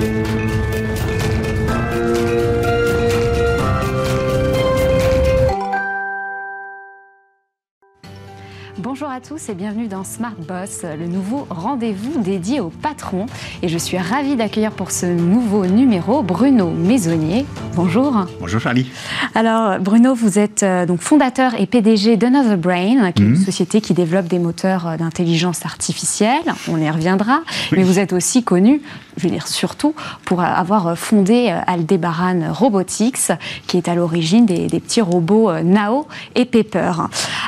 Thank you. Bonjour à tous et bienvenue dans Smart Boss, le nouveau rendez-vous dédié aux patrons. Et je suis ravie d'accueillir pour ce nouveau numéro Bruno Maisonnier. Bonjour. Bonjour Charlie. Alors Bruno, vous êtes euh, donc fondateur et PDG d'Another Brain, qui est une mhm. société qui développe des moteurs euh, d'intelligence artificielle. On y reviendra. Mais vous êtes aussi connu, je veux dire surtout, pour avoir fondé euh, Aldebaran Robotics, qui est à l'origine des, petits robots Nao et Pepper.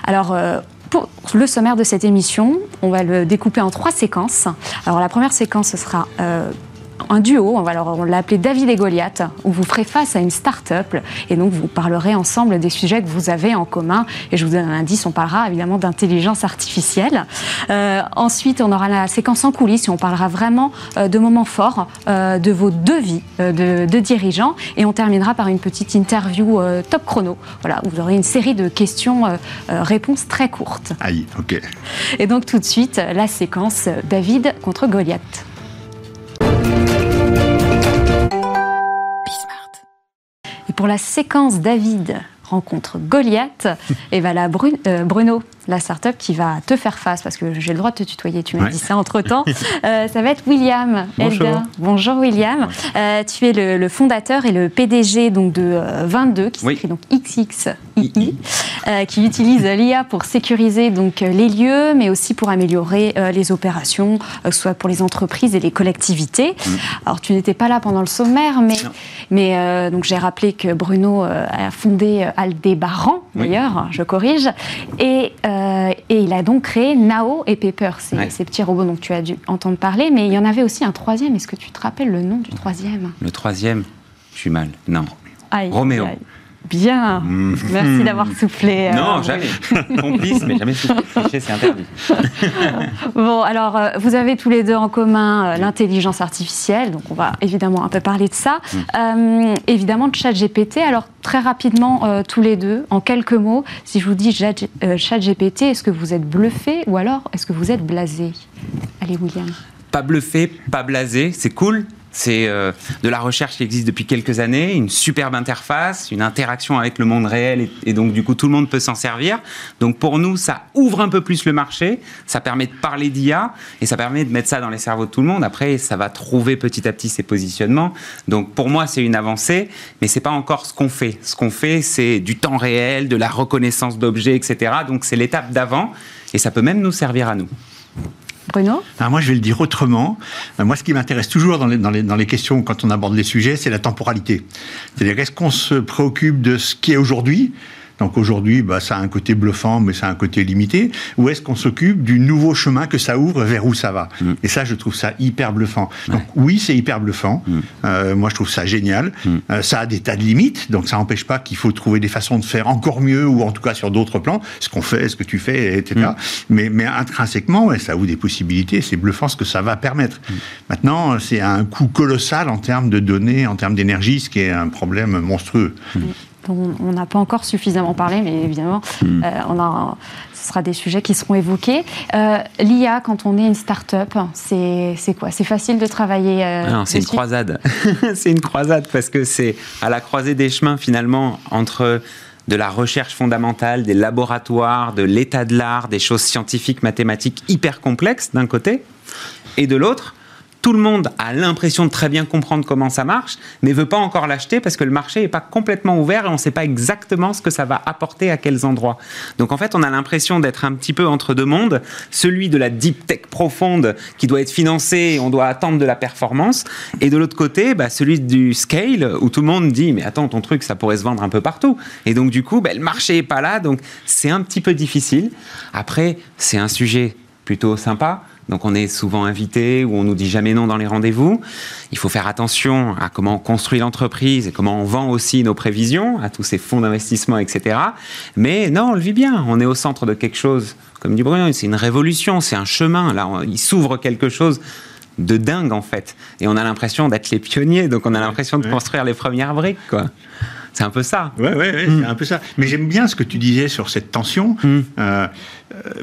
Alors, pour le sommaire de cette émission, on va le découper en trois séquences. Alors la première séquence, ce sera euh, un duo, alors on l'a appelé David et Goliath, où vous ferez face à une start-up et donc vous parlerez ensemble des sujets que vous avez en commun. Et je vous donne un indice, on parlera évidemment d'intelligence artificielle. Euh, ensuite, on aura la séquence en coulisses et on parlera vraiment euh, de moments forts euh, de vos deux vies de, de, dirigeants. Et on terminera par une petite interview top chrono. Voilà, où vous aurez une série de questions-réponses très courtes. Aïe, ok. Et donc tout de suite, la séquence David contre Goliath. Pour la séquence David rencontre Goliath, et voilà euh, Bruno, la start-up qui va te faire face, parce que j'ai le droit de te tutoyer, tu m'as dit ça entre-temps, euh, ça va être William Bonjour. Bonjour William. Euh, tu es le, fondateur et le PDG donc, de 22, qui s'écrit donc XXII, qui utilise l'IA pour sécuriser donc, les lieux, mais aussi pour améliorer les opérations, soit pour les entreprises et les collectivités. Mm. Alors tu n'étais pas là pendant le sommaire, mais, mais donc j'ai rappelé que Bruno a fondé Aldébaran, d'ailleurs, je corrige. Et, euh, et, il a donc créé Nao et Pepper, ces, petits robots dont tu as dû entendre parler. Mais il y en avait aussi un troisième. Est-ce que tu te rappelles le nom du troisième? Le troisième Je suis mal. Non. Roméo. Bien. Merci d'avoir soufflé. Euh, non, jamais. Complice, mais jamais soufflé. c'est interdit. bon, alors, euh, vous avez tous les deux en commun l'intelligence artificielle, donc on va évidemment un peu parler de ça. Mm. évidemment, de ChatGPT. Alors, très rapidement, euh, tous les deux, en quelques mots, si je vous dis euh, chat GPT, est-ce que vous êtes bluffé ou alors est-ce que vous êtes blasé? Allez, William. Pas bluffé, pas blasé, c'est cool. C'est euh, de la recherche qui existe depuis quelques années, une superbe interface, une interaction avec le monde réel et, donc du coup tout le monde peut s'en servir. Donc pour nous, ça ouvre un peu plus le marché, ça permet de parler d'IA et ça permet de mettre ça dans les cerveaux de tout le monde. Après, ça va trouver petit à petit ses positionnements. Donc pour moi, c'est une avancée, mais c'est pas encore ce qu'on fait. Ce qu'on fait, c'est du temps réel, de la reconnaissance d'objets, etc. Donc c'est l'étape d'avant et ça peut même nous servir à nous. Bruno Moi, je vais le dire autrement. Euh, moi, ce qui m'intéresse toujours dans les, dans, les, dans les, questions, quand on aborde les sujets, c'est la temporalité. C'est-à-dire, est-ce qu'on se préoccupe de ce qui est aujourd'hui donc aujourd'hui, bah, ça a un côté bluffant, mais ça a un côté limité. Ou est-ce qu'on s'occupe du nouveau chemin que ça ouvre vers où ça va mm. Et ça, je trouve ça hyper bluffant. Donc oui, c'est hyper bluffant. Mm. Euh, moi, je trouve ça génial. Mm. Euh, ça a des tas de limites, donc ça n'empêche pas qu'il faut trouver des façons de faire encore mieux, ou en tout cas sur d'autres plans, ce qu'on fait, ce que tu fais, etc. Mais, mais intrinsèquement, ça ouvre des possibilités. C'est bluffant ce que ça va permettre. Maintenant, c'est un coût colossal en termes de données, en termes d'énergie, ce qui est un problème monstrueux on n'a pas encore suffisamment parlé, mais évidemment, hmm. euh, on a, ce sera des sujets qui seront évoqués. Euh, L'IA, quand on est une start-up, c'est quoi? C'est facile de travailler euh, C'est une croisade. c'est une croisade parce que c'est à la croisée des chemins finalement entre de la recherche fondamentale, des laboratoires, de l'état de l'art, des choses scientifiques, mathématiques hyper complexes d'un côté, et de l'autre, tout le monde a l'impression de très bien comprendre comment ça marche, mais veut pas encore l'acheter parce que le marché n'est pas complètement ouvert et on ne sait pas exactement ce que ça va apporter à quels endroits. Donc en fait, on a l'impression d'être un petit peu entre deux mondes, celui de la deep tech profonde qui doit être financé et on doit attendre de la performance, et de l'autre côté, bah, celui du scale où tout le monde dit mais attends ton truc ça pourrait se vendre un peu partout. Et donc du coup, bah, le marché est pas là, donc c'est un petit peu difficile. Après, c'est un sujet plutôt sympa donc on est souvent invité ou on nous dit jamais non dans les rendez-vous. Il faut faire attention à comment on construit l'entreprise et comment on vend aussi nos prévisions, à tous ces fonds d'investissement, etc. Mais non, on le vit bien. On est au centre de quelque chose, comme dit Bruno, c'est une révolution, c'est un chemin. Là, il s'ouvre quelque chose de dingue en fait. Et on a l'impression d'être les pionniers, donc on a l'impression de construire les premières briques, quoi. C'est un peu ça. Oui, ouais, ouais, c'est mm. un peu ça. Mais j'aime bien ce que tu disais sur cette tension, mm. euh, euh,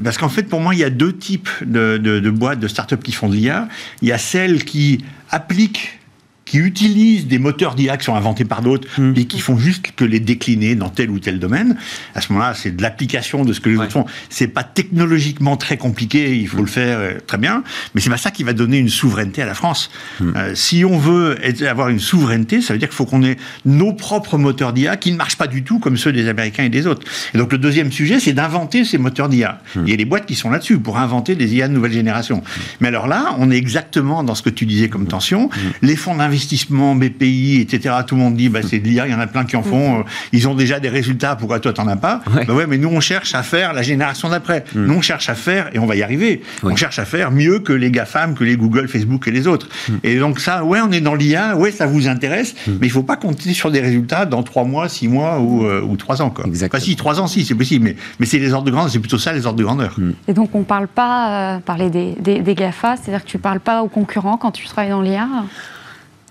parce qu'en fait, pour moi, il y a deux types de, de, de boîtes, de startups qui font de l'IA. Il y a celles qui appliquent qui utilisent des moteurs d'IA qui sont inventés par d'autres Mm. et qui font juste que les décliner dans tel ou tel domaine. À ce moment-là, c'est de l'application de ce que les Ouais. autres font. C'est pas technologiquement très compliqué, il faut le faire euh, très bien, mais c'est pas ça qui va donner une souveraineté à la France. Euh, si on veut être- avoir une souveraineté, ça veut dire qu'il faut qu'on ait nos propres moteurs d'IA qui ne marchent pas du tout comme ceux des Américains et des autres. Et donc le deuxième sujet, c'est d'inventer ces moteurs d'IA. Il y a des boîtes qui sont là-dessus pour inventer des IA de nouvelle génération. Mais alors là, on est exactement dans ce que tu disais comme tension. Les fonds d'investissement, BPI, etc., tout le monde dit, bah, c'est de l'IA, il y en a plein qui en font, euh, ils ont déjà des résultats, pourquoi toi t'en as pas Ouais. Bah ouais, mais nous on cherche à faire la génération d'après. Nous on cherche à faire, et on va y arriver, Ouais. on cherche à faire mieux que les GAFAM, que les Google, Facebook et les autres. Et donc ça, ouais, on est dans l'IA, ouais, ça vous intéresse, mais il faut pas compter sur des résultats dans trois mois, six mois ou, euh, ou trois ans. Quoi. Exactement. Enfin, si, trois ans, si, c'est possible, mais, mais c'est les ordres de grandeur, c'est plutôt ça les ordres de grandeur. Et donc, on ne parle pas, euh, parler des, des, des GAFA, c'est-à-dire que tu ne parles pas aux concurrents quand tu travailles dans l'IA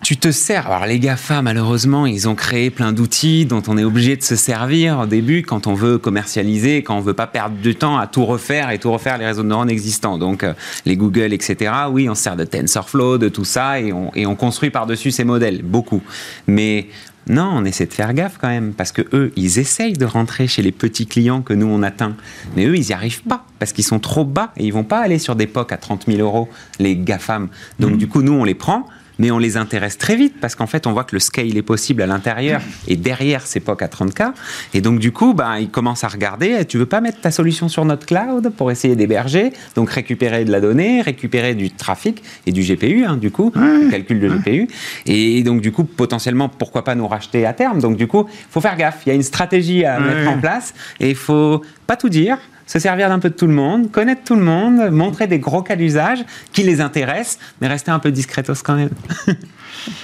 Tu te sers. Alors les GAFA, malheureusement, ils ont créé plein d'outils dont on est obligé de se servir au début quand on veut commercialiser, quand on veut pas perdre du temps à tout refaire et tout refaire les réseaux de neurones existants. Donc euh, les Google, etc. Oui, on se sert de TensorFlow, de tout ça et on, et on construit par-dessus ces modèles, beaucoup. Mais non, on essaie de faire gaffe quand même, parce que eux, ils essayent de rentrer chez les petits clients que nous on atteint, mais eux, ils n'y arrivent pas parce qu'ils sont trop bas et ils vont pas aller sur des POC à 30 000 euros, les GAFAM. Donc du coup, nous, on les prend. Mais on les intéresse très vite parce qu'en fait, on voit que le scale est possible à l'intérieur et derrière ces POC à 30K. Et donc, du coup, bah, ils commencent à regarder eh, tu veux pas mettre ta solution sur notre cloud pour essayer d'héberger, donc récupérer de la donnée, récupérer du trafic et du GPU, hein, du coup, le calcul de GPU. Et donc, du coup, potentiellement, pourquoi pas nous racheter à terme? Donc, du coup, faut faire gaffe. Il y a une stratégie à Ouais. mettre en place et il faut pas tout dire se servir d'un peu de tout le monde, connaître tout le monde, montrer des gros cas d'usage qui les intéressent, mais rester un peu discretos quand même.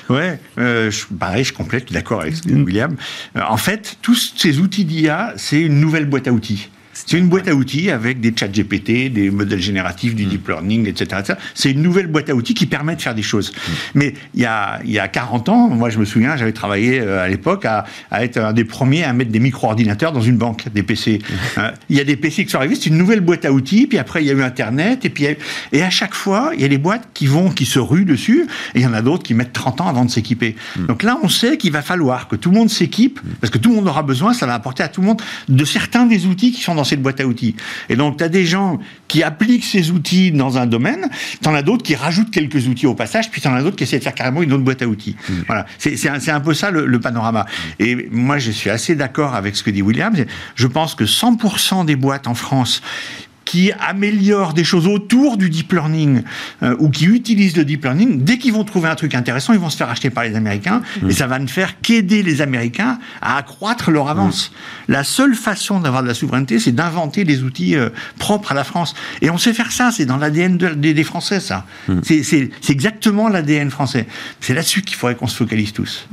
Ouais, euh, je, pareil, je complète, d'accord avec William. Euh, en fait, tous ces outils d'IA, c'est une nouvelle boîte à outils. C'est une boîte à outils avec des chats GPT, des modèles génératifs, du deep learning, etc. etc. C'est une nouvelle boîte à outils qui permet de faire des choses. Mais il y a, il y a 40 ans, moi je me souviens, j'avais travaillé euh, à l'époque à, à être un des premiers à mettre des micro-ordinateurs dans une banque, des PC. Euh, Il y a des PC qui sont arrivés, c'est une nouvelle boîte à outils, puis après il y a eu Internet, et puis et à chaque fois, il y a des boîtes qui vont, qui se ruent dessus, et il y en a d'autres qui mettent 30 ans avant de s'équiper. Donc là, on sait qu'il va falloir que tout le monde s'équipe, parce que tout le monde aura besoin, ça va apporter à tout le monde de certains des outils qui sont dans cette boîte à outils. Et donc, tu as des gens qui appliquent ces outils dans un domaine, tu en as d'autres qui rajoutent quelques outils au passage, puis tu en as d'autres qui essaient de faire carrément une autre boîte à outils. Voilà, c'est un, un peu ça le, le panorama. Et moi, je suis assez d'accord avec ce que dit William. Je pense que 100% des boîtes en France qui améliorent des choses autour du deep learning euh, ou qui utilisent le deep learning, dès qu'ils vont trouver un truc intéressant, ils vont se faire acheter par les Américains et ça va ne faire qu'aider les Américains à accroître leur avance. La seule façon d'avoir de la souveraineté, c'est d'inventer des outils euh, propres à la France. Et on sait faire ça, c'est dans l'ADN de- des, des Français, ça. C'est c'est exactement l'ADN français. C'est là-dessus qu'il faudrait qu'on se focalise tous.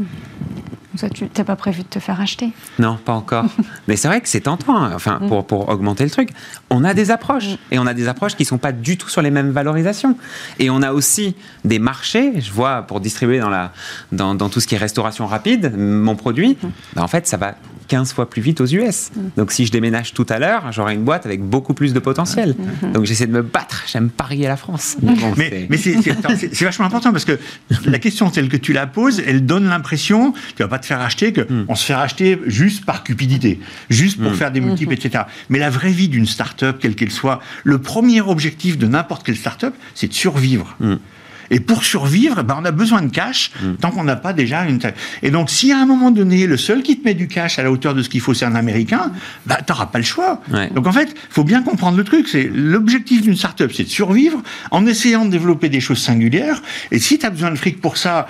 Ça, tu n'as pas prévu de te faire acheter Non, pas encore. Mais c'est vrai que c'est tentant, hein. enfin, pour, pour augmenter le truc. On a des approches, et on a des approches qui sont pas du tout sur les mêmes valorisations. Et on a aussi des marchés, je vois, pour distribuer dans, la, dans, dans tout ce qui est restauration rapide, mon produit, bah, en fait, ça va 15 fois plus vite aux US. Donc si je déménage tout à l'heure, j'aurai une boîte avec beaucoup plus de potentiel. Donc j'essaie de me battre, j'aime parier à la France. Mais bon, Mais, c'est vachement important parce que la question telle que tu la poses, elle donne l'impression, tu vas pas te faire acheter, que Hmm. on se fait acheter juste par cupidité, juste pour faire des multiples, etc. Mais la vraie vie d'une start-up, quelle qu'elle soit, le premier objectif de n'importe quelle start-up, c'est de survivre. Et pour survivre, ben, on a besoin de cash tant qu'on n'a pas déjà une. Et donc, si à un moment donné, le seul qui te met du cash à la hauteur de ce qu'il faut, c'est un Américain, bah, t'auras pas le choix. Ouais. Donc, en fait, faut bien comprendre le truc. C'est l'objectif d'une start-up, c'est de survivre en essayant de développer des choses singulières. Et si tu as besoin de fric pour ça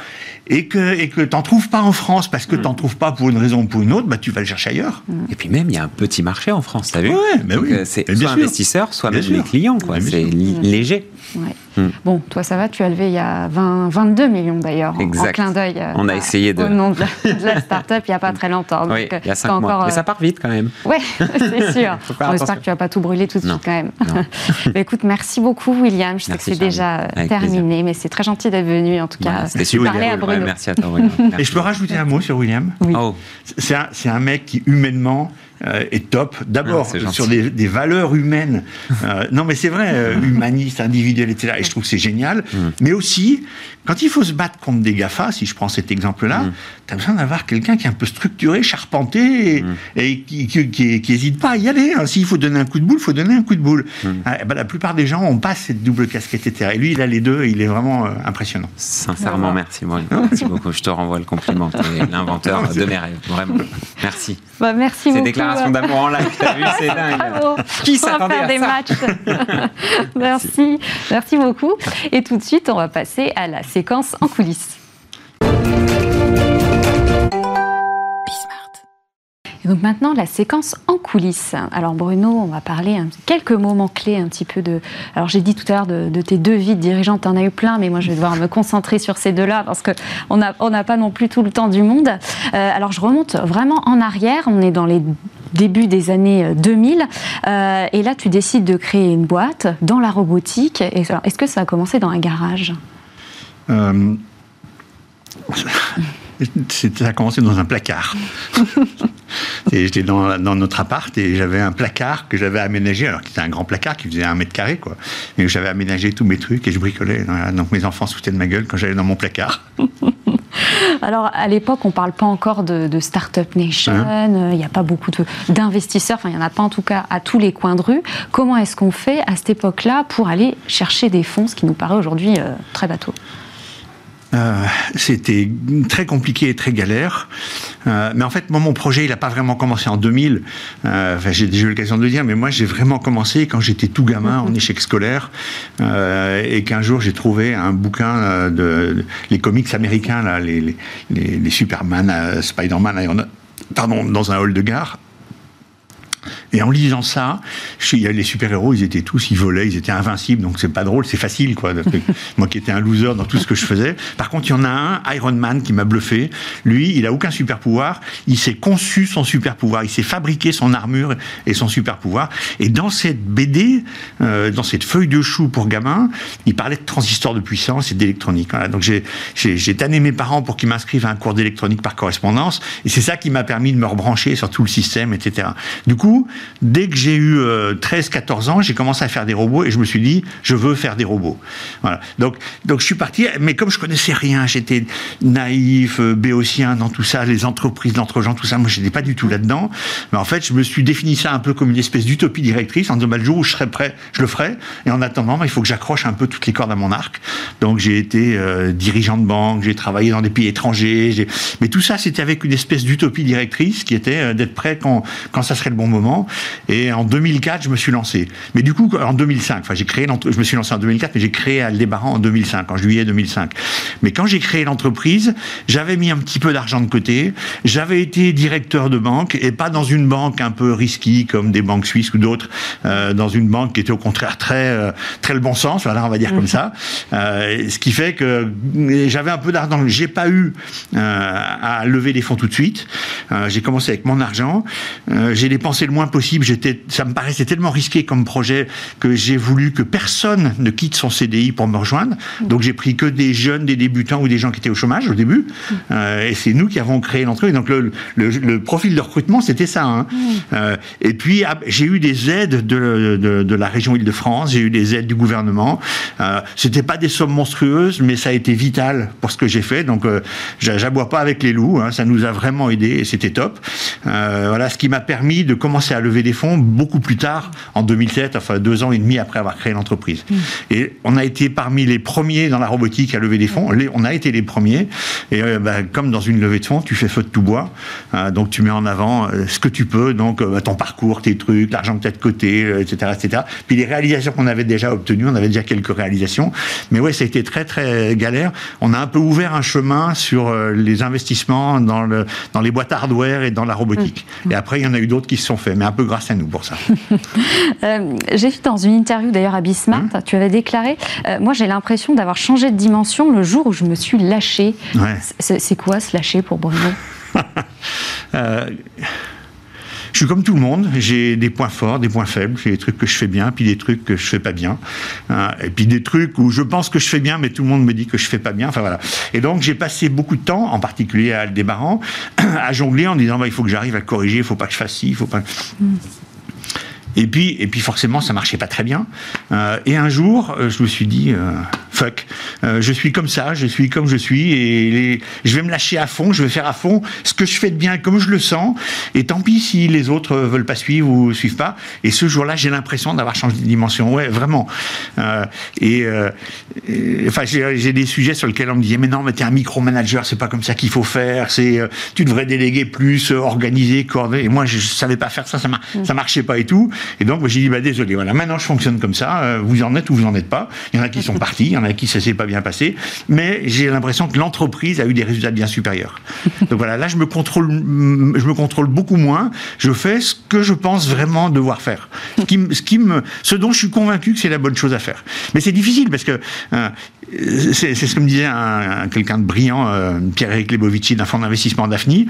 et que et que t'en trouves pas en France parce que t'en trouves pas pour une raison ou pour une autre, bah, tu vas le chercher ailleurs. Et puis même, il y a un petit marché en France, t'as vu Ouais, ben Donc, oui. euh, C'est soit investisseurs, soit Bien même sûr. les clients, quoi. C'est léger. Ouais. Hmm. Bon, toi, ça va, tu as levé il y a 20, 22 millions d'ailleurs, en, clin d'œil. euh, On a essayé de- Au nom de la, de la start-up, il n'y a pas très longtemps. Oui, Donc, euh, il y a c'est 5 mois. encore, Mais euh, ça part vite quand même. Ouais, c'est sûr. On espère que tu vas pas tout brûler tout de Non. suite quand même. Bah, écoute, merci beaucoup William. Je sais Merci, que c'est déjà Avec terminé, mais c'est très gentil d'être venu en tout cas. Voilà, C'était super. parler à cool. Bruno. Ouais, merci à toi, Bruno. Et je peux rajouter un mot sur William? Oui. Oh, C'est un, c'est un mec qui, humainement, est top. D'abord, ah, sur des, des, valeurs humaines. non, mais c'est vrai, humaniste, individuel, etc. Et je trouve que c'est génial. Mm. Mais aussi, quand il faut se battre contre des GAFA, si je prends cet exemple-là, mm. tu as besoin d'avoir quelqu'un qui est un peu structuré, charpenté, et, mm. qui n'hésite pas à y aller. Hein. S'il faut donner un coup de boule, il faut donner un coup de boule. Ah, eh ben, la plupart des gens ont pas cette double casquette, etc. Et lui, il a les deux, et il est vraiment impressionnant. Sincèrement, merci. merci beaucoup. Je te renvoie le compliment. Tu es l'inventeur de mes rêves. Vraiment. Merci. Bah, merci beaucoup. D'amour en live, t'as vu, c'est dingue. Qui s'attendait à des matchs. merci. Merci beaucoup. Et tout de suite, on va passer à la séquence en coulisses. Et donc maintenant, la séquence en coulisses. Alors Bruno, on va parler quelques moments clés un petit peu de... Alors j'ai dit tout à l'heure de, tes deux vies de dirigeante, tu en as eu plein, mais moi je vais devoir me concentrer sur ces deux-là parce qu'on n'a on n'a pas non plus tout le temps du monde. Euh, alors je remonte vraiment en arrière, on est dans les débuts des années 2000, euh, et là tu décides de créer une boîte dans la robotique. Est-ce que ça a commencé dans un garage? Euh, ça a commencé dans un placard. J'étais dans, notre appart et j'avais un placard que j'avais aménagé, alors c'était un grand placard qui faisait un mètre carré, quoi. Et j'avais aménagé tous mes trucs et je bricolais. Donc mes enfants foutaient de ma gueule quand j'allais dans mon placard. Alors, à l'époque, on ne parle pas encore de, de Startup Nation, hein. Il n'y a pas beaucoup d'investisseurs, enfin, il n'y en a pas en tout cas à tous les coins de rue. Comment est-ce qu'on fait à cette époque-là pour aller chercher des fonds, ce qui nous paraît aujourd'hui euh, très bateau? Euh, c'était très compliqué et très galère. Euh, mais en fait, moi, mon projet, il n'a pas vraiment commencé en 2000. Euh, enfin, j'ai déjà eu l'occasion de le dire, mais moi, j'ai vraiment commencé quand j'étais tout gamin en échec scolaire et qu'un jour, j'ai trouvé un bouquin de, les comics américains, là, les, les, les Superman, Spider-Man, pardon, dans un hall de gare et en lisant ça, les super-héros, ils étaient tous, ils volaient, ils étaient invincibles, donc c'est pas drôle, c'est facile, quoi. Moi qui étais un loser dans tout ce que je faisais. Par contre, il y en a un, Iron Man, qui m'a bluffé. Lui, il a aucun super-pouvoir. Il s'est conçu son super-pouvoir. Il s'est fabriqué son armure et son super-pouvoir. Et dans cette BD, euh, dans cette feuille de chou pour gamin, il parlait de transistors de puissance et d'électronique. Donc j'ai tanné mes parents pour qu'ils m'inscrivent à un cours d'électronique par correspondance. Et c'est ça qui m'a permis de me rebrancher sur tout le système, etc. Du coup, dès que j'ai eu 13-14 euh, ans, j'ai commencé à faire des robots et je me suis dit, je veux faire des robots. Voilà. Donc, donc je suis parti, mais comme je connaissais rien, j'étais naïf, euh, béotien dans tout ça, les entreprises, l'entre-gens, tout ça, moi, je n'étais pas du tout là-dedans. Mais en fait, je me suis défini ça un peu comme une espèce d'utopie directrice, en disant, bah, le jour où je serai prêt, je le ferai. Et en attendant, bah, il faut que j'accroche un peu toutes les cordes à mon arc. Donc, j'ai été euh, dirigeant de banque, j'ai travaillé dans des pays étrangers, mais tout ça, c'était avec une espèce d'utopie directrice qui était d'être prêt quand, quand ça serait le bon moment. Et en 2004, je me suis lancé. Mais du coup, en 2005, enfin, j'ai créé je me suis lancé en 2004, mais j'ai créé Aldébaran en 2005, en juillet 2005. Mais quand j'ai créé l'entreprise, j'avais mis un petit peu d'argent de côté. J'avais été directeur de banque et pas dans une banque un peu risquée comme des banques suisses ou d'autres, euh, dans une banque qui était au contraire très, euh, très le bon sens, voilà, on va dire comme mhm. ça. Euh, ce qui fait que j'avais un peu d'argent. J'ai pas eu à lever des fonds tout de suite. j'ai commencé avec mon argent. j'ai dépensé le moins possible. J'étais, ça me paraissait tellement risqué comme projet que j'ai voulu que personne ne quitte son CDI pour me rejoindre. Donc j'ai pris que des jeunes, des débutants ou des gens qui étaient au chômage au début. Euh, et c'est nous qui avons créé l'entreprise. Donc le, le, profil de recrutement, c'était ça. Hein. Euh, et puis ah, j'ai eu des aides de, de, de la région Île-de-France, j'ai eu des aides du gouvernement. Euh, c'était pas des sommes monstrueuses, mais ça a été vital pour ce que j'ai fait. Donc euh, j'aboie pas avec les loups. Hein. Ça nous a vraiment aidé et c'était top. Voilà, ce qui m'a permis de commencer à lever des fonds beaucoup plus tard, en 2007, enfin deux ans et demi après avoir créé l'entreprise. Mm. Et on a été parmi les premiers dans la robotique à lever des fonds. on a été les premiers. Et euh, bah, comme dans une levée de fonds, tu fais feu de tout bois. Euh, donc tu mets en avant euh, ce que tu peux, donc bah, ton parcours, tes trucs, l'argent que tu as de côté, etc., etc. Puis les réalisations qu'on avait déjà obtenues, on avait déjà quelques réalisations. Mais ouais, ça a été très très galère. On a un peu ouvert un chemin sur les investissements dans, le, dans les boîtes hardware et dans la robotique. Mm. Et après, il y en a eu d'autres qui se sont faits. Mais un peu grâce à nous pour ça. Euh, j'ai vu dans une interview d'ailleurs à Bismart, hum. tu avais déclaré euh, Moi j'ai l'impression d'avoir changé de dimension le jour où je me suis lâché. C'est quoi se lâcher pour Bruno? Euh, suis comme tout le monde. J'ai des points forts, des points faibles. J'ai des trucs que je fais bien, puis des trucs que je fais pas bien. et puis des trucs où je pense que je fais bien, mais tout le monde me dit que je fais pas bien. Enfin voilà. Et donc j'ai passé beaucoup de temps, en particulier à Aldébaran, à jongler en disant bah, il faut que j'arrive à corriger, il faut pas que je fasse ci, il faut pas. Mm. Et puis, et puis forcément, ça marchait pas très bien. Euh, et un jour, euh, je me suis dit, euh, fuck, euh, je suis comme ça, je suis comme je suis, et je vais me lâcher à fond, je vais faire à fond ce que je fais de bien comme je le sens, et tant pis si les autres veulent pas suivre ou suivent pas. Et ce jour-là, j'ai l'impression d'avoir changé de dimension, ouais, vraiment. Et, enfin, j'ai des sujets sur lesquels on me disait, mais non, mais t'es un micromanager, c'est pas comme ça qu'il faut faire, c'est, tu devrais déléguer plus, organiser, coordonner. Et moi, je, savais pas faire ça, ça, mmh. ça marchait pas et tout. Et donc, j'ai dit, bah, désolé, voilà, maintenant je fonctionne comme ça, euh, vous en êtes ou vous en êtes pas. Il y en a qui sont partis, il y en a qui ça s'est pas bien passé, mais j'ai l'impression que l'entreprise a eu des résultats bien supérieurs. Donc voilà, là, je me contrôle, je me contrôle beaucoup moins, je fais ce que je pense vraiment devoir faire. Ce, qui, ce, qui me, ce dont je suis convaincu que c'est la bonne chose à faire. Mais c'est difficile parce que euh, c'est ce que me disait un, quelqu'un de brillant, euh, Pierre-Éric Lebovici d'un fonds d'investissement Daphne.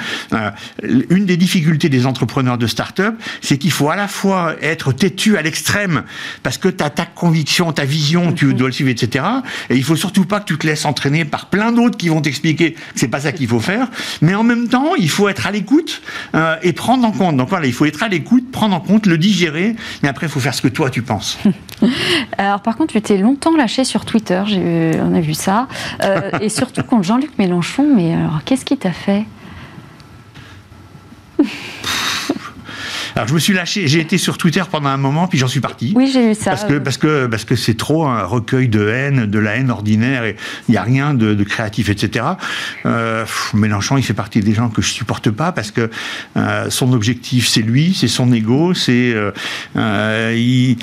une des difficultés des entrepreneurs de start-up, c'est qu'il faut à la fois être têtu à l'extrême parce que tu as ta conviction, ta vision, tu mhm. dois le suivre, etc. Et il faut surtout pas que tu te laisses entraîner par plein d'autres qui vont t'expliquer que c'est pas ça qu'il faut faire. Mais en même temps, il faut être à l'écoute euh, et prendre en compte. Donc voilà, il faut être à l'écoute, prendre en compte, le digérer. Mais après, il faut faire ce que toi tu penses. Alors par contre, tu t'es longtemps lâché sur Twitter. On a vu ça. Euh, et surtout contre Jean-Luc Mélenchon. Mais alors, qu'est-ce qui t'a fait? Alors je me suis lâché, j'ai été sur Twitter pendant un moment, puis j'en suis parti. Oui, j'ai eu ça. Parce que parce que parce que c'est trop un recueil de haine, de la haine ordinaire, et il n'y a rien de, de, créatif, etc. Euh, Mélenchon, il fait partie des gens que je supporte pas parce que euh, son objectif, c'est lui, c'est son ego, c'est euh, euh il,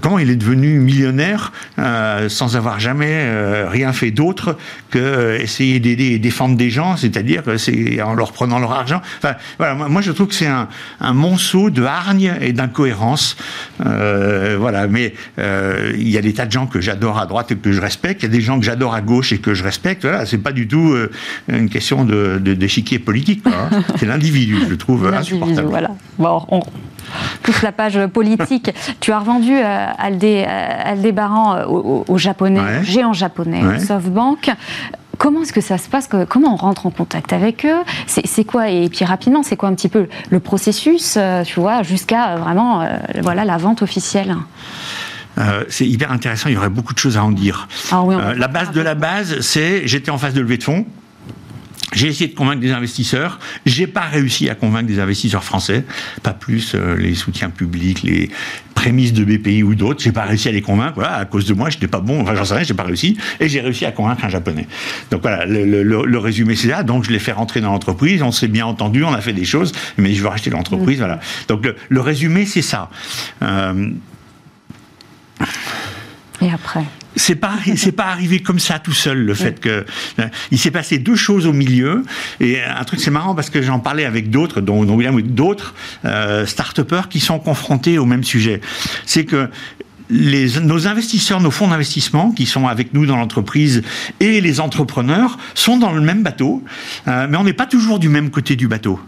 comment il est devenu millionnaire euh, sans avoir jamais euh, rien fait d'autre que essayer d'aider et défendre des gens, c'est-à-dire c'est en leur prenant leur argent. Enfin voilà, moi, je trouve que c'est un, un monceau de hargne et d'incohérence. Euh, voilà, mais euh, il y a des tas de gens que j'adore à droite et que je respecte. Il y a des gens que j'adore à gauche et que je respecte. Voilà, c'est pas du tout euh, une question de, d'échiquier politique. Hein. c'est l'individu, je trouve insupportable. Voilà. Bon, on pousse la page politique. tu as revendu Aldé, Aldébaran au, japonais, géant japonais, SoftBank. Comment est-ce que ça se passe Comment on rentre en contact avec eux? C'est quoi? Et puis rapidement, c'est quoi un petit peu le processus, euh, tu vois, jusqu'à euh, vraiment euh, voilà la vente officielle? C'est hyper intéressant, il y aurait beaucoup de choses à en dire. Ah la base de la base, c'est j'étais en phase de levée de fonds, j'ai essayé de convaincre des investisseurs. J'ai pas réussi à convaincre des investisseurs français, pas plus euh, les soutiens publics, les prémices de BPI ou d'autres. J'ai pas réussi à les convaincre. Voilà, à cause de moi, je n'étais pas bon. Enfin, j'en sais rien, j'ai pas réussi. Et j'ai réussi à convaincre un japonais. Donc voilà, le, résumé c'est ça. Donc je l'ai fait rentrer dans l'entreprise. On s'est bien entendu, on a fait des choses, mais je veux racheter l'entreprise. Voilà. Donc le, résumé c'est ça. Euh, Et après c'est pas c'est pas arrivé comme ça tout seul le fait que il s'est passé deux choses au milieu. Et un truc c'est marrant parce que j'en parlais avec d'autres dont, dont William d'autres euh, start qui sont confrontés au même sujet. C'est que les, nos investisseurs, nos fonds d'investissement qui sont avec nous dans l'entreprise et les entrepreneurs sont dans le même bateau, euh, mais on n'est pas toujours du même côté du bateau.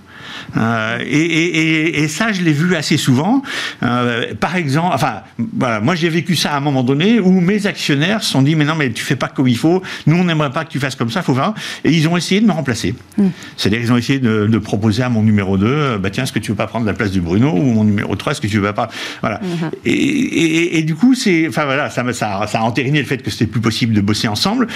Euh, et, ça, je l'ai vu assez souvent. Euh, par exemple, enfin, voilà, moi j'ai vécu ça à un moment donné où mes actionnaires se sont dit, mais non, mais tu fais pas comme il faut. Nous, on n'aimerait pas que tu fasses comme ça. Faut voir. Et ils ont essayé de me remplacer. Mm. C'est-à-dire, ils ont essayé de, proposer à mon numéro 2, euh, bah tiens, est-ce que tu veux pas prendre la place de Bruno ou mon numéro 3, est-ce que tu veux pas? Voilà. Mm-hmm. Et, du coup, c'est, enfin voilà, ça, ça, ça, a entériné le fait que c'était plus possible de bosser ensemble,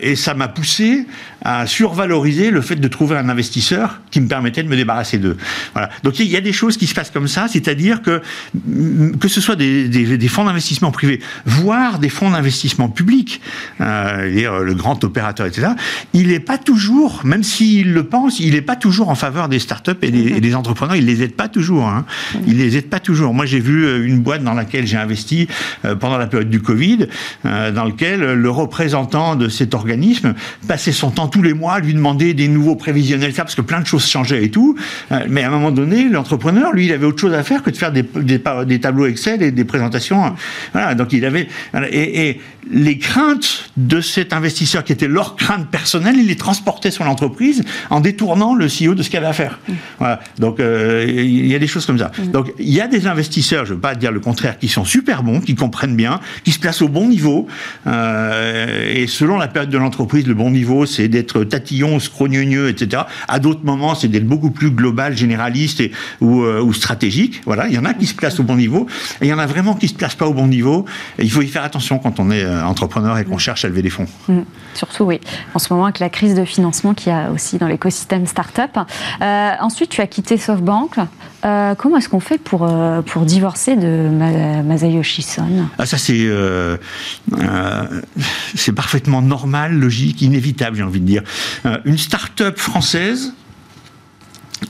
et ça m'a poussé à survaloriser le fait de trouver un investisseur qui me permettait de me débarrasser d'eux. Voilà. Donc il y a des choses qui se passent comme ça, c'est-à-dire que mm, que ce soit des, fonds d'investissement privés, voire des fonds d'investissement publics, euh, le grand opérateur, etc., il n'est pas toujours, même s'il le pense, il n'est pas toujours en faveur des startups et des, entrepreneurs, il les aide pas toujours. Hein. Il les aide pas toujours. Moi j'ai vu euh, une boîte dans laquelle j'ai investi euh, pendant la période du Covid, euh, dans lequel le représentant de cet organisme passait son temps tous les mois lui demander des nouveaux prévisionnels, ça, parce que plein de choses changeaient et tout. mais à un moment donné, l'entrepreneur, lui, il avait autre chose à faire que de faire des, des, tableaux Excel et des présentations. Voilà, donc il avait. Et, et les craintes de cet investisseur, qui étaient leurs craintes personnelles, il les transportait sur l'entreprise en détournant le CEO de ce qu'il avait à faire. Mm. Voilà. Donc euh, il y a des choses comme ça. Mm. Donc il y a des investisseurs, je ne veux pas dire le contraire, qui sont super bons, qui comprennent bien, qui se placent au bon niveau. Euh, et selon la période de l'entreprise, le bon niveau, c'est d'être tatillon, scrogneux, etc. À d'autres moments, c'est d'être beaucoup plus global, généraliste et, ou, euh, ou, stratégique. Voilà, il y en a qui se placent au bon niveau, et il y en a vraiment qui se placent pas au bon niveau. Et il faut y faire attention quand on est entrepreneur et qu'on cherche à lever des fonds. Mm. Surtout, oui. En ce moment, avec la crise de financement qu'il y a aussi dans l'écosystème startup. Euh, ensuite, tu as quitté SoftBank. Euh, comment est-ce qu'on fait pour, euh, pour divorcer de Masayoshi Son? Ah, Ça, c'est c'est parfaitement normal, logique, inévitable, j'ai envie de dire. une start-up française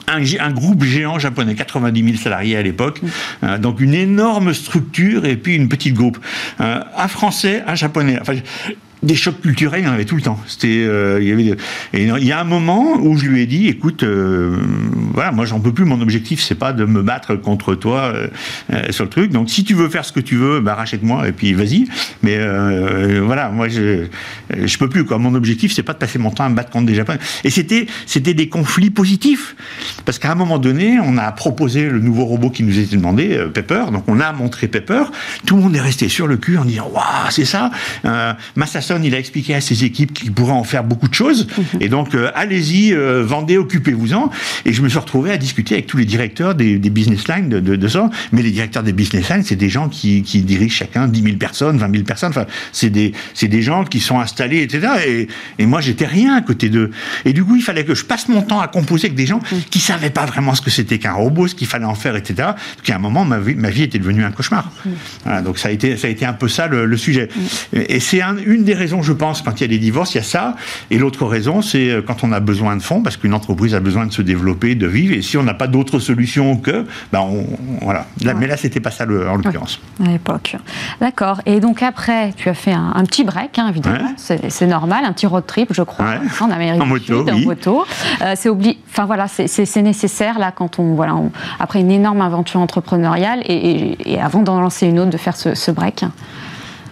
un, groupe géant japonais, 90 000 salariés à l'époque, mm. donc une énorme structure et puis une petite groupe. un français, un japonais. Des chocs culturels, il y en avait tout le temps. C'était, euh, il y a un moment où je lui ai dit, écoute, euh, voilà, moi j'en peux plus. Mon objectif, c'est pas de me battre contre toi euh, sur le truc. Donc, si tu veux faire ce que tu veux, bah, rachète-moi et puis vas-y. Mais voilà, moi je, je peux plus. Quoi. Mon objectif, c'est pas de passer mon temps à me battre contre des Japonais. Et c'était, c'était des conflits positifs, parce qu'à un moment donné, on a proposé le nouveau robot qui nous était demandé, Pepper. Donc, on a montré Pepper. Tout le monde est resté sur le cul en disant, waouh, c'est ça. Il a expliqué à ses équipes qu'il pourrait en faire beaucoup de choses. Mhm. Et donc, euh, allez-y, euh, vendez, occupez-vous-en. Et je me suis retrouvé à discuter avec tous les directeurs des, business lines de, de, ça. Mais les directeurs des business lines, c'est des gens qui, dirigent chacun 10 000 personnes, 20 000 personnes. Enfin, c'est des, des gens qui sont installés, etc. Et, et moi, j'étais rien à côté d'eux. Et du coup, il fallait que je passe mon temps à composer avec des gens mhm. qui savaient pas vraiment ce que c'était qu'un robot, ce qu'il fallait en faire, etc. Donc, à un moment, ma vie, ma vie était devenue un cauchemar. Mhm. Voilà, donc, ça a été, ça a été un peu ça le, sujet. Et c'est une des raisons, je pense, quand il y a des divorces, il y a ça. Et l'autre raison, c'est euh, quand on a besoin de fonds, parce qu'une entreprise a besoin de se développer, de vivre. Et si on n'a pas d'autre solution que, ben on, voilà. Mais là, c'était pas ça en l'occurrence. à l'époque. D'accord. Et donc après, tu as fait un, petit break, hein, évidemment. C'est normal, un petit road trip, je crois, en Amérique en moto, en moto. Euh, c'est Enfin voilà, c'est nécessaire là quand on voilà, après une énorme aventure entrepreneuriale et, avant d'en lancer une autre, de faire ce, ce break.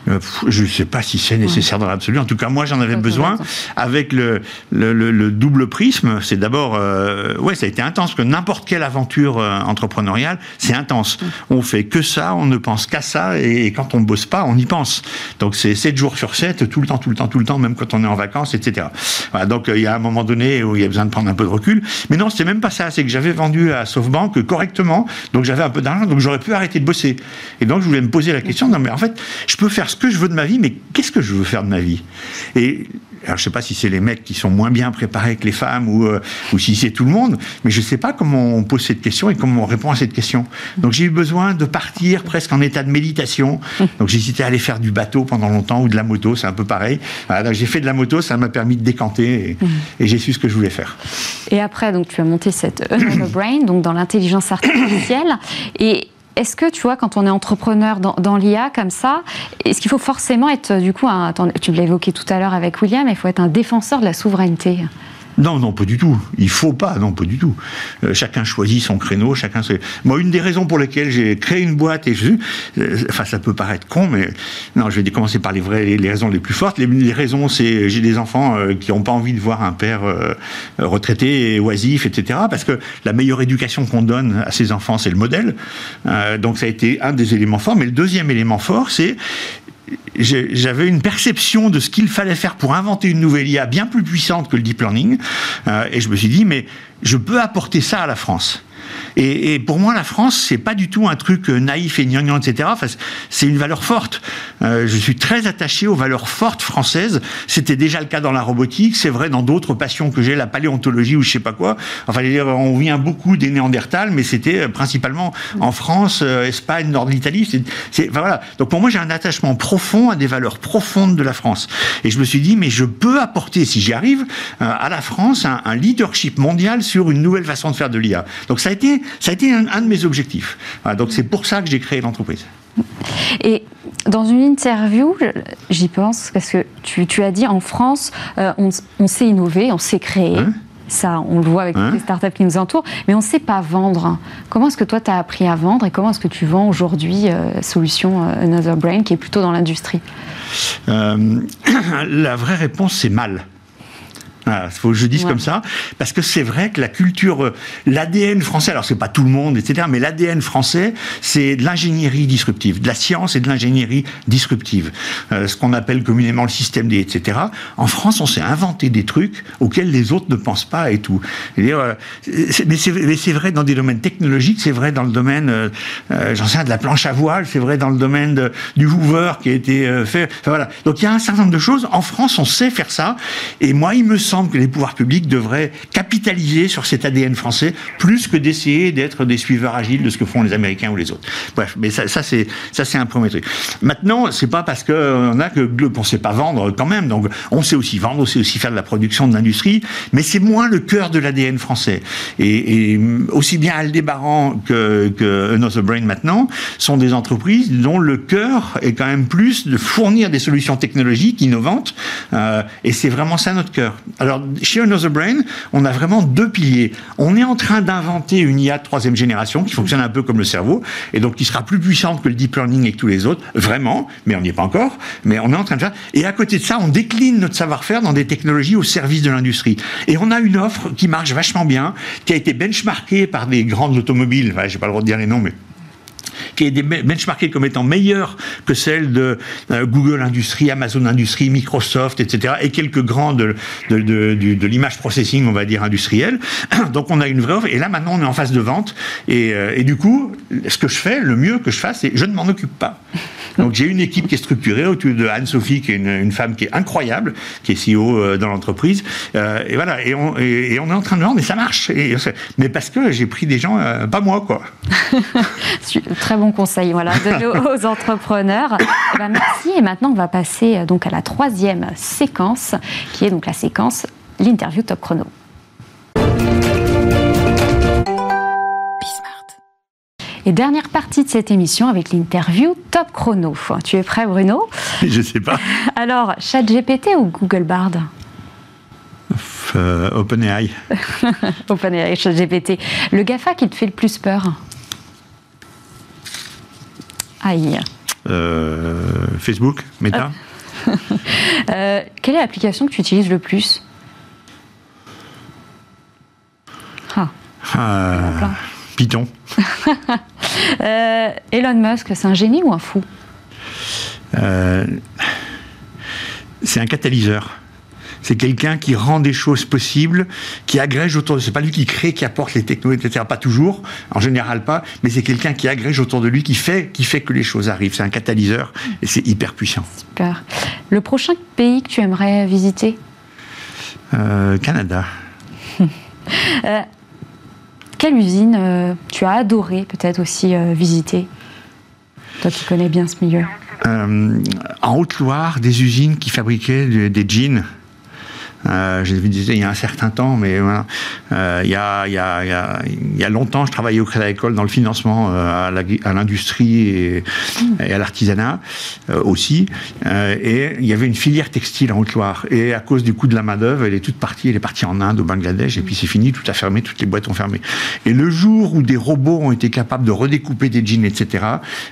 Euh, je ne sais pas si c'est nécessaire dans l'absolu. En tout cas, moi, j'en avais besoin. Avec le, le, double prisme, c'est d'abord, euh, ouais, ça a été intense. Que n'importe quelle aventure euh, entrepreneuriale, c'est intense. On fait que ça, on ne pense qu'à ça, et, quand on bosse pas, on y pense. Donc c'est 7 jours sur 7, tout le temps, tout le temps, tout le temps, même quand on est en vacances, etc. Voilà, donc il y a un moment donné où il y a besoin de prendre un peu de recul. Mais non, c'était même pas ça. C'est que j'avais vendu à SoftBank correctement, donc j'avais un peu d'argent, donc j'aurais pu arrêter de bosser. Et donc je voulais me poser la question. Non, mais en fait, je peux faire ce que je veux de ma vie, mais qu'est-ce que je veux faire de ma vie? Et alors, je sais pas si c'est les mecs qui sont moins bien préparés que les femmes ou, euh, si c'est tout le monde, mais je sais pas comment on pose cette question et comment on répond à cette question. Donc, j'ai eu besoin de partir presque en état de méditation. Donc, j'hésitais à aller faire du bateau pendant longtemps ou de la moto, c'est un peu pareil. j'ai fait de la moto, ça m'a permis de décanter et, j'ai su ce que je voulais faire. Et après, donc, tu as monté cette Brain, donc dans l'intelligence artificielle. Et est-ce que, tu vois, quand on est entrepreneur dans, l'IA comme ça, est-ce qu'il faut forcément être, du coup, un, tu l'as évoqué tout à l'heure avec William, il faut être un défenseur de la souveraineté non, non, pas du tout. Il faut pas, non, pas du tout. Euh, chacun choisit son créneau, chacun. Moi, une des raisons pour lesquelles j'ai créé une boîte et je, euh, enfin, ça peut paraître con, mais non, je vais commencer par les vraies, les, raisons les plus fortes. Les, raisons, c'est j'ai des enfants euh, qui n'ont pas envie de voir un père retraité, oisif, etc. Parce que la meilleure éducation qu'on donne à ses enfants, c'est le modèle. donc, ça a été un des éléments forts. Mais le deuxième élément fort, c'est j'avais une perception de ce qu'il fallait faire pour inventer une nouvelle IA bien plus puissante que le deep learning. Euh, et je me suis dit, mais je peux apporter ça à la France. Et, pour moi, la France, c'est pas du tout un truc euh, naïf et gnangnan, etc. Enfin, c'est une valeur forte. Euh, je suis très attaché aux valeurs fortes françaises. C'était déjà le cas dans la robotique. C'est vrai dans d'autres passions que j'ai, la paléontologie ou je sais pas quoi. Enfin, on vient beaucoup des Néandertals, mais c'était euh, principalement en France, Espagne, nord de l'Italie. C'est, voilà. Donc pour moi, j'ai un attachement profond à des valeurs profondes de la France. Et je me suis dit, mais je peux apporter, si j'y arrive, à la France un, un leadership mondial sur une nouvelle façon de faire de l'IA. Donc ça a été ça a été un, de mes objectifs. donc c'est pour ça que j'ai créé l'entreprise. Et dans une interview, j'y pense, parce que tu, tu, as dit en France, on, on, sait innover, on sait créer. Hein ça, on le voit avec les startups qui nous entourent, mais on ne sait pas vendre. Comment est-ce que toi, tu as appris à vendre et comment est-ce que tu vends aujourd'hui euh, Solution euh, Another Brain, qui est plutôt dans l'industrie? Euh, La vraie réponse, c'est mal. Il faut que je dise comme ça, parce que c'est vrai que la culture, euh, l'ADN français, alors c'est pas tout le monde, etc., mais l'ADN français, c'est de l'ingénierie disruptive, de la science et de l'ingénierie disruptive, euh, ce qu'on appelle communément le système D, etc. En France, on s'est inventé des trucs auxquels les autres ne pensent pas et tout. Euh, mais c'est vrai dans des domaines technologiques, c'est vrai dans le domaine, j'en sais rien, de la planche à voile, c'est vrai dans le domaine du Hoover qui a été fait. voilà. Donc il y a un certain nombre de choses. En France, on sait faire ça, et moi, il me semble semble que les pouvoirs publics devraient capitaliser sur cet ADN français plus que d'essayer d'être des suiveurs agiles de ce que font les Américains ou les autres. Bref, mais ça, c'est ça c'est un premier truc. Maintenant, c'est pas parce qu'on a que qu'on sait pas vendre quand même. Donc, on sait aussi vendre, on sait aussi faire de la production de l'industrie, mais c'est moins le cœur de l'ADN français. Et, aussi bien Aldébaran que, que Another Brain maintenant sont des entreprises dont le cœur est quand même plus de fournir des solutions technologiques innovantes. Euh, et c'est vraiment ça notre cœur. Alors, chez Another Brain, on a vraiment deux piliers. On est en train d'inventer une IA de troisième génération qui fonctionne un peu comme le cerveau, et donc qui sera plus puissante que le deep learning et que tous les autres, vraiment, mais on n'y est pas encore, mais on est en train de faire. Et à côté de ça, on décline notre savoir-faire dans des technologies au service de l'industrie. Et on a une offre qui marche vachement bien, qui a été benchmarkée par des grandes automobiles, enfin, j'ai pas le droit de dire les noms, mais qui est benchmarkée comme étant meilleure que celle de euh, Google Industries, Amazon Industries, Microsoft, etc., et quelques grands de, l'image processing, on va dire, industriel. Donc on a une vraie offre, et là maintenant on est en phase de vente, et, euh, et du coup, ce que je fais, le mieux que je fasse, c'est je ne m'en occupe pas. Donc j'ai une équipe qui est structurée autour de Anne-Sophie, qui est une, femme qui est incroyable, qui est CEO euh, dans l'entreprise, et voilà, et on, et, on est en train de vendre, mais ça marche, et, mais parce que j'ai pris des gens, pas moi, quoi. Très bon conseil, voilà, de aux entrepreneurs. Eh ben, merci. Et maintenant, on va passer euh, donc à la troisième séquence, qui est donc la séquence l'interview top chrono. Et dernière partie de cette émission avec l'interview top chrono. Tu es prêt, Bruno? Je ne sais pas. Alors, ChatGPT ou Google Bard? Euh, OpenAI. OpenAI, ChatGPT. Le GAFA qui te fait le plus peur? Aïe. Euh, Facebook, Meta. Euh, quelle est l'application que tu utilises le plus? Ah. ah Python. Euh, Elon Musk, c'est un génie ou un fou C'est un catalyseur. C'est quelqu'un qui rend des choses possibles, qui agrège autour de. C'est pas lui qui crée, qui apporte les technos, etc. Pas toujours, en général pas, mais c'est quelqu'un qui agrège autour de lui, qui fait, qui fait que les choses arrivent. C'est un catalyseur et c'est hyper puissant. Super. Le prochain pays que tu aimerais visiter? Euh, Canada. Euh, quelle usine euh, tu as adoré peut-être aussi visiter? Toi qui connais bien ce milieu. en Haute-Loire, des usines qui fabriquaient des jeans euh, J'ai vu il y a un certain temps, mais voilà. Euh, il, y a, il, y a, il, y a, longtemps, je travaillais au Crédit Agricole dans le financement euh, à l'industrie et, et, à l'artisanat euh, aussi. Euh, et il y avait une filière textile en Haute-Loire. Et à cause du coût de la main-d'œuvre, elle est toute partie. Elle est partie en Inde, au Bangladesh, et puis c'est fini, tout a fermé, toutes les boîtes ont fermé. Et le jour où des robots ont été capables de redécouper des jeans, etc.,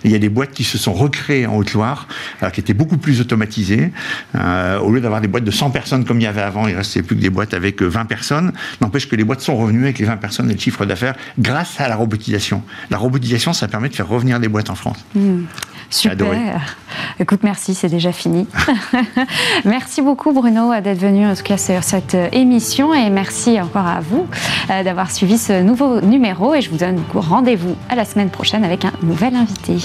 il y a des boîtes qui se sont recréées en Haute-Loire, qui étaient beaucoup plus automatisées. au lieu d'avoir des boîtes de 100 personnes comme il y avait avant, il restait plus que des boîtes avec 20 euh, personnes. N'empêche que les boîtes sont revenues avec les 20 personnes et le chiffre d'affaires grâce à la robotisation. La robotisation, ça permet de faire revenir des boîtes en France. Hmm. Super. Écoute, merci, c'est déjà fini. merci beaucoup Bruno d'être venu en tout cas sur cette euh, émission et merci encore à vous euh, d'avoir suivi ce nouveau numéro et je vous donne rendez-vous à la semaine prochaine avec un nouvel invité.